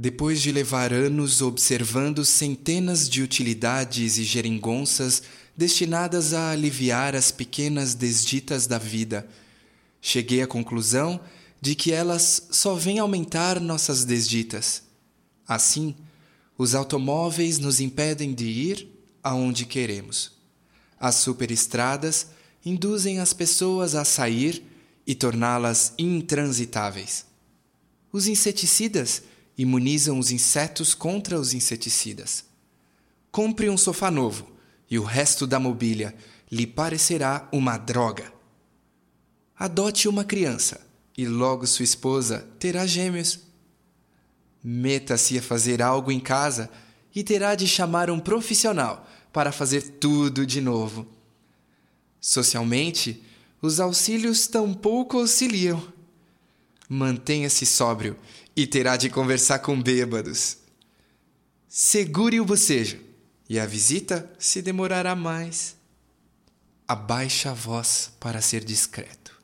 Depois de levar anos observando centenas de utilidades e geringonças destinadas a aliviar as pequenas desditas da vida, cheguei à conclusão de que elas só vêm aumentar nossas desditas. Assim, os automóveis nos impedem de ir aonde queremos. As superestradas induzem as pessoas a sair e torná-las intransitáveis. Os inseticidas imunizam os insetos contra os inseticidas. Compre um sofá novo e o resto da mobília lhe parecerá uma droga. Adote uma criança e logo sua esposa terá gêmeos. Meta-se a fazer algo em casa e terá de chamar um profissional para fazer tudo de novo. Socialmente, os auxílios tampouco auxiliam. Mantenha-se sóbrio e terá de conversar com bêbados. Segure o bocejo e a visita se demorará mais. Abaixa a voz para ser discreto,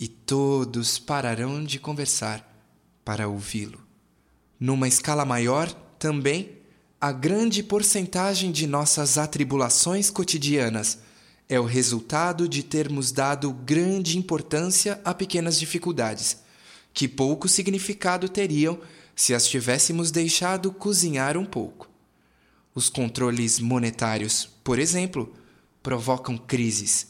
e todos pararão de conversar para ouvi-lo. Numa escala maior, também, a grande porcentagem de nossas atribulações cotidianas é o resultado de termos dado grande importância a pequenas dificuldades que pouco significado teriam se as tivéssemos deixado cozinhar um pouco. Os controles monetários, por exemplo, provocam crises.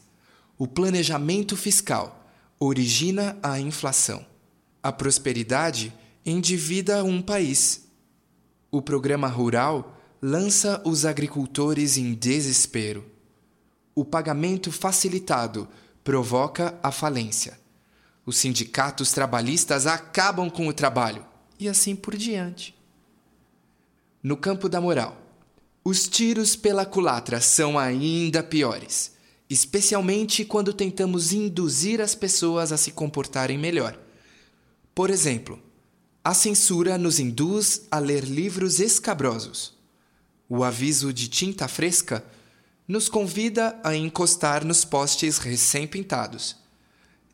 O planejamento fiscal origina a inflação. A prosperidade endivida um país. O programa rural lança os agricultores em desespero. O pagamento facilitado provoca a falência. Os sindicatos trabalhistas acabam com o trabalho e assim por diante. No campo da moral, os tiros pela culatra são ainda piores, especialmente quando tentamos induzir as pessoas a se comportarem melhor. Por exemplo, a censura nos induz a ler livros escabrosos. O aviso de tinta fresca nos convida a encostar nos postes recém-pintados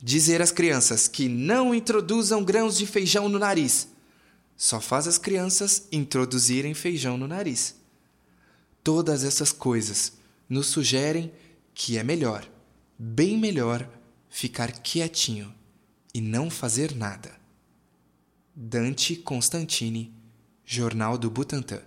dizer às crianças que não introduzam grãos de feijão no nariz só faz as crianças introduzirem feijão no nariz. Todas essas coisas nos sugerem que é melhor, bem melhor, ficar quietinho e não fazer nada. Dante Constantini, Jornal do Butantã